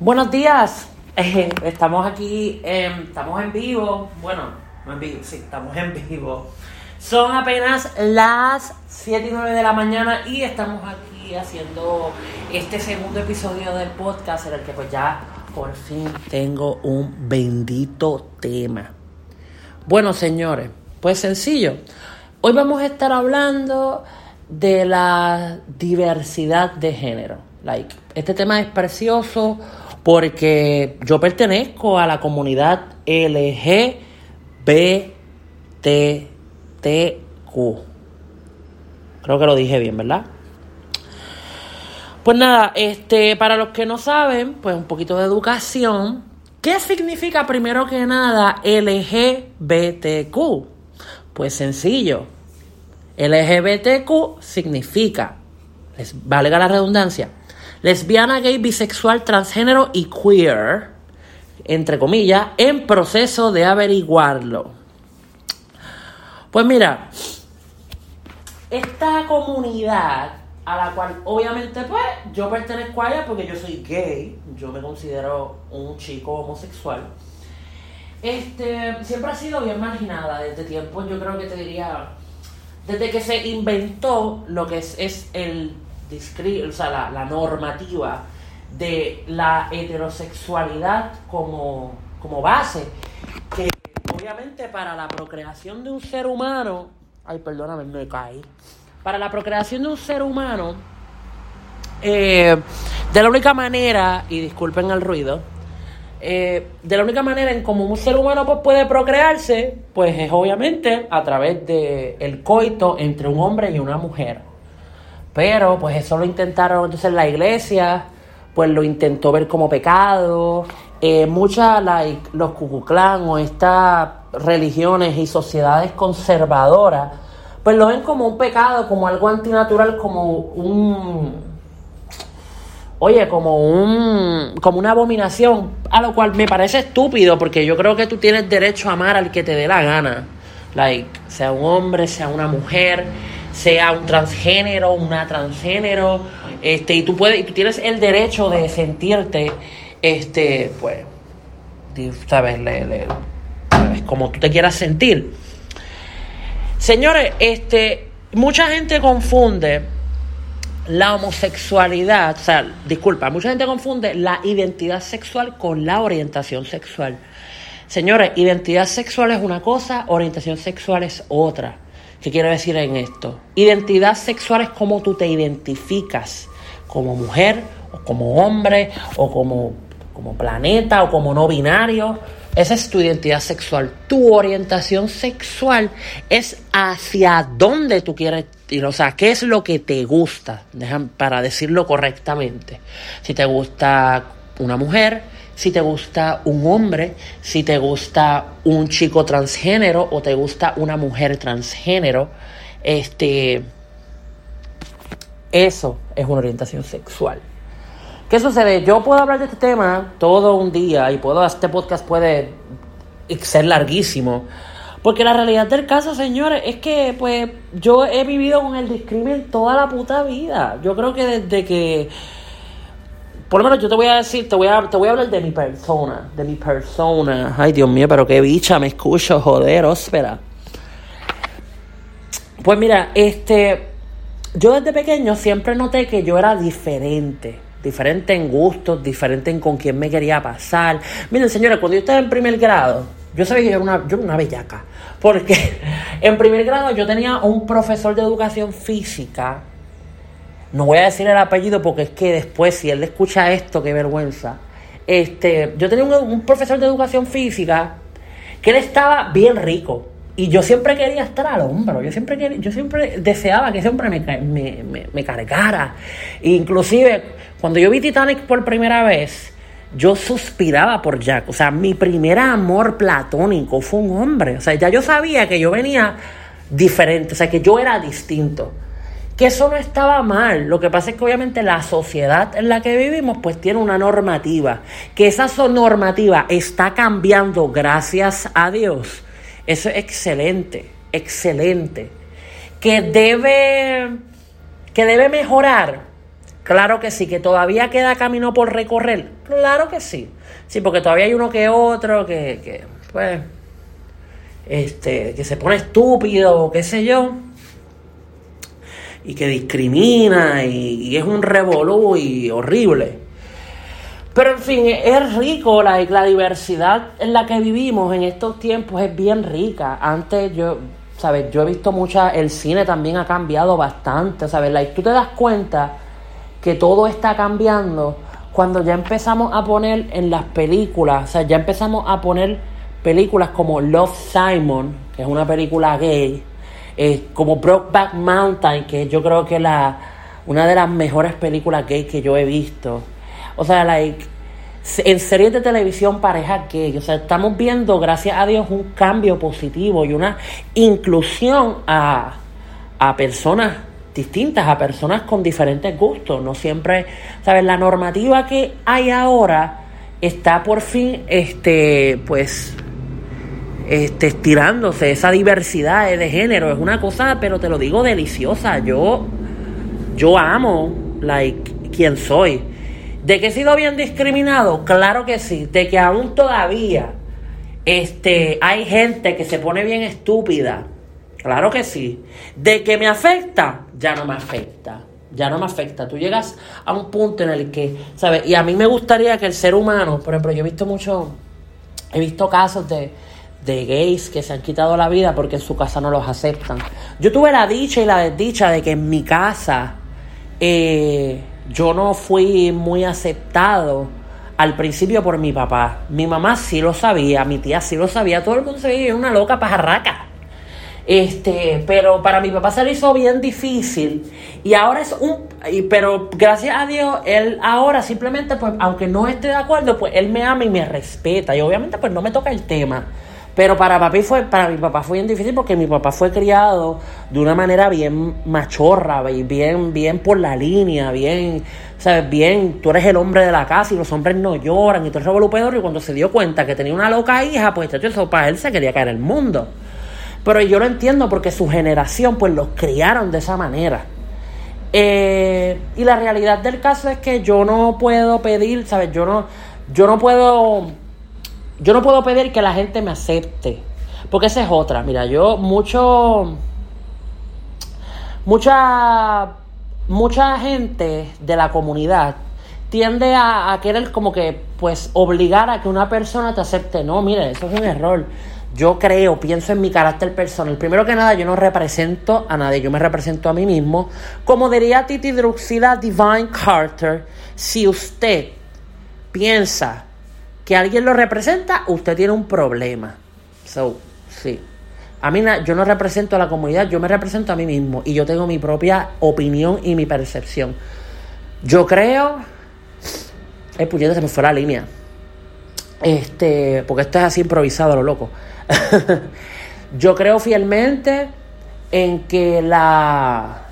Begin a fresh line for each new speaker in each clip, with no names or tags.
Buenos días, Eh, estamos aquí, eh, estamos en vivo, bueno, no en vivo, sí, estamos en vivo. Son apenas las 7 y 9 de la mañana y estamos aquí haciendo este segundo episodio del podcast en el que pues ya por fin tengo un bendito tema. Bueno, señores, pues sencillo. Hoy vamos a estar hablando de la diversidad de género. Like, este tema es precioso porque yo pertenezco a la comunidad LGBTQ. Creo que lo dije bien, ¿verdad? Pues nada, este, para los que no saben, pues un poquito de educación. ¿Qué significa primero que nada LGBTQ? Pues sencillo. LGBTQ significa, les valga la redundancia, lesbiana, gay, bisexual, transgénero y queer, entre comillas, en proceso de averiguarlo. Pues mira, esta comunidad a la cual obviamente pues yo pertenezco a ella porque yo soy gay, yo me considero un chico homosexual. Este, siempre ha sido bien marginada desde tiempos, yo creo que te diría, desde que se inventó lo que es, es el o sea, la, la normativa de la heterosexualidad como, como base, que obviamente para la procreación de un ser humano, ay perdóname, me caí, para la procreación de un ser humano, eh, de la única manera, y disculpen el ruido, eh, de la única manera en como un ser humano pues, puede procrearse, pues es obviamente a través de el coito entre un hombre y una mujer. Pero pues eso lo intentaron entonces la iglesia, pues lo intentó ver como pecado. Eh, muchas, like, los cucuclán o estas religiones y sociedades conservadoras, pues lo ven como un pecado, como algo antinatural, como un oye, como un como una abominación, a lo cual me parece estúpido porque yo creo que tú tienes derecho a amar al que te dé la gana. Like, sea un hombre, sea una mujer, sea un transgénero, una transgénero, este y tú puedes y tú tienes el derecho de sentirte este pues sabes, le- le- sabes, como tú te quieras sentir. Señores, este mucha gente confunde la homosexualidad, o sea, disculpa, mucha gente confunde la identidad sexual con la orientación sexual. Señores, identidad sexual es una cosa, orientación sexual es otra. ¿Qué quiero decir en esto? Identidad sexual es cómo tú te identificas como mujer, o como hombre, o como, como planeta, o como no binario. Esa es tu identidad sexual. Tu orientación sexual es hacia dónde tú quieres ir. O sea, qué es lo que te gusta, para decirlo correctamente. Si te gusta una mujer, si te gusta un hombre, si te gusta un chico transgénero o te gusta una mujer transgénero, este, eso es una orientación sexual. ¿Qué sucede? Yo puedo hablar de este tema todo un día y puedo, este podcast puede ser larguísimo. Porque la realidad del caso, señores, es que pues yo he vivido con el discrimen toda la puta vida. Yo creo que desde que por lo menos yo te voy a decir, te voy a, te voy a hablar de mi persona, de mi persona. Ay, Dios mío, pero qué bicha me escucho, joder, óspera. Pues mira, este, yo desde pequeño siempre noté que yo era diferente. Diferente en gustos, diferente en con quién me quería pasar. Miren, señores, cuando yo estaba en primer grado, yo sabía que yo era una, yo era una bellaca. Porque en primer grado yo tenía un profesor de educación física. No voy a decir el apellido porque es que después, si él escucha esto, qué vergüenza. Este, yo tenía un, profesor de educación física que él estaba bien rico. Y yo siempre quería estar al hombro, yo siempre, quería, yo siempre deseaba que ese hombre me, me, me, cargara. Inclusive, cuando yo vi Titanic por primera vez, yo suspiraba por Jack. O sea, mi primer amor platónico fue un hombre. O sea, ya yo sabía que yo venía diferente, o sea, que yo era distinto. Que eso no estaba mal. Lo que pasa es que obviamente la sociedad en la que vivimos pues tiene una normativa. Que esa normativa está cambiando gracias a Dios eso es excelente, excelente. Que debe, que debe mejorar. Claro que sí, que todavía queda camino por recorrer. Claro que sí. Sí, porque todavía hay uno que otro que, que pues, este, que se pone estúpido, qué sé yo, y que discrimina y, es un revolú y horrible. Pero en fin, es rico, la, la diversidad en la que vivimos en estos tiempos es bien rica. Antes yo, ¿sabes? Yo he visto mucha, el cine también ha cambiado bastante, ¿sabes? y tú te das cuenta que todo está cambiando cuando ya empezamos a poner en las películas, o sea, ya empezamos a poner películas como Love Simon, que es una película gay, eh, como Brokeback Mountain, que yo creo que la, una de las mejores películas gay que yo he visto. O sea, like, en series de televisión pareja gay. O sea, estamos viendo, gracias a Dios, un cambio positivo y una inclusión a, a personas distintas, a personas con diferentes gustos. No siempre, ¿sabes? La normativa que hay ahora está por fin, este, pues, este, estirándose. Esa diversidad de género es una cosa, pero te lo digo, deliciosa. Yo, yo amo, like, quien soy. ¿De que he sido bien discriminado? Claro que sí. De que aún todavía este, hay gente que se pone bien estúpida. Claro que sí. De que me afecta, ya no me afecta. Ya no me afecta. Tú llegas a un punto en el que, ¿sabes? Y a mí me gustaría que el ser humano, por ejemplo, yo he visto mucho, he visto casos de, de gays que se han quitado la vida porque en su casa no los aceptan. Yo tuve la dicha y la desdicha de que en mi casa, eh, yo no fui muy aceptado al principio por mi papá. Mi mamá sí lo sabía, mi tía sí lo sabía, todo el mundo sabía una loca pajarraca. Este, pero para mi papá se le hizo bien difícil y ahora es un pero gracias a Dios él ahora simplemente pues aunque no esté de acuerdo, pues él me ama y me respeta y obviamente pues no me toca el tema. Pero para papi fue, para mi papá fue bien difícil porque mi papá fue criado de una manera bien machorra, bien, bien por la línea, bien, sabes, bien, tú eres el hombre de la casa y los hombres no lloran y todo eso pedro y cuando se dio cuenta que tenía una loca hija, pues eso para él se quería caer el mundo. Pero yo lo entiendo porque su generación pues los criaron de esa manera. Eh, y la realidad del caso es que yo no puedo pedir, ¿sabes? Yo no, yo no puedo yo no puedo pedir que la gente me acepte. Porque esa es otra. Mira, yo mucho. Mucha. Mucha gente de la comunidad tiende a, querer como que, pues, obligar a que una persona te acepte. No, mire, eso es un error. Yo creo, pienso en mi carácter personal. Primero que nada, yo no represento a nadie, yo me represento a mí mismo. Como diría Titi Druxila Divine Carter, si usted piensa que alguien lo representa, usted tiene un problema. So, sí. A mí yo no represento a la comunidad, yo me represento a mí mismo y yo tengo mi propia opinión y mi percepción. Yo creo. Eh, puñeta, se me fue la línea. Este, porque esto es así improvisado lo loco. yo creo fielmente en que la.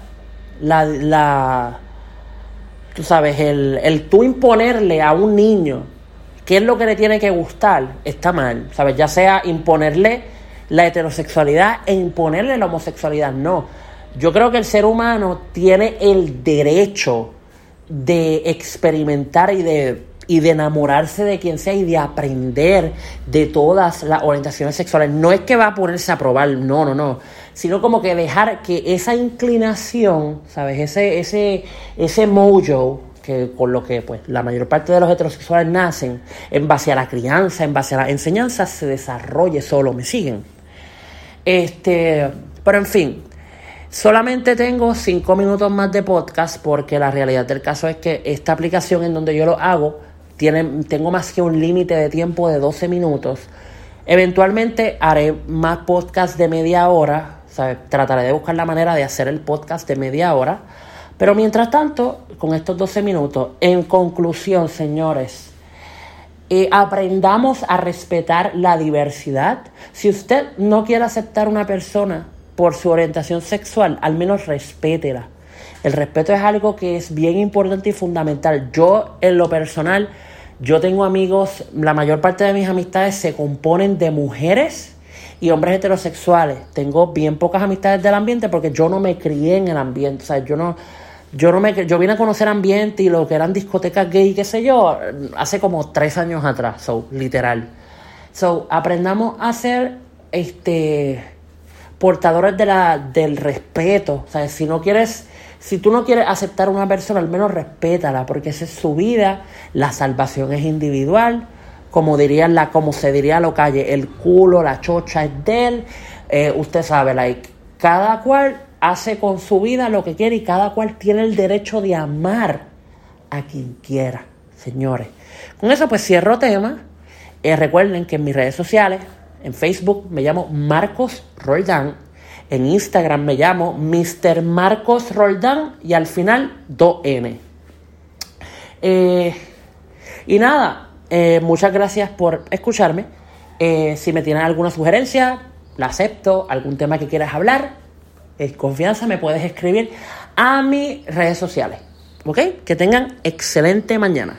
La. la tú sabes, el, el tú imponerle a un niño qué es lo que le tiene que gustar, está mal, ¿sabes? Ya sea imponerle la heterosexualidad e imponerle la homosexualidad, no. Yo creo que el ser humano tiene el derecho de experimentar y de, y de enamorarse de quien sea y de aprender de todas las orientaciones sexuales. No es que va a ponerse a probar, no, no, no. sino como que dejar que esa inclinación, ¿sabes? Ese, ese, ese mojo que con lo que pues la mayor parte de los heterosexuales nacen en base a la crianza, en base a la enseñanza, se desarrolle solo, ¿me siguen? Este, pero en fin, solamente tengo cinco minutos más de podcast porque la realidad del caso es que esta aplicación en donde yo lo hago tiene, tengo más que un límite de tiempo de 12 minutos. Eventualmente haré más podcast de media hora, trataré de buscar la manera de hacer el podcast de media hora pero mientras tanto, con estos 12 minutos, en conclusión, señores, eh, aprendamos a respetar la diversidad. Si usted no quiere aceptar una persona por su orientación sexual, al menos respétela. El respeto es algo que es bien importante y fundamental. Yo, en lo personal, yo tengo amigos, la mayor parte de mis amistades se componen de mujeres y hombres heterosexuales. Tengo bien pocas amistades del ambiente porque yo no me crié en el ambiente. O sea, yo no, yo no me yo vine a conocer ambiente y lo que eran discotecas gay, qué sé yo, hace como tres años atrás, so, literal. So, aprendamos a ser este portadores de la, del respeto. O sea, si no quieres, si tú no quieres aceptar a una persona, al menos respétala, porque esa es su vida, la salvación es individual, como dirían la, como se diría a lo calle, el culo, la chocha es de él. Eh, usted sabe, like, cada cual hace con su vida lo que quiere y cada cual tiene el derecho de amar a quien quiera, señores. Con eso pues cierro tema. Eh, recuerden que en mis redes sociales, en Facebook me llamo Marcos Roldán, en Instagram me llamo Mr. Marcos Roldán y al final 2N. Eh, y nada, eh, muchas gracias por escucharme. si me tienen alguna sugerencia, la acepto, algún tema que quieras hablar, confianza, me puedes escribir a mis redes sociales. ¿Ok? Que tengan excelente mañana.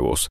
huevos.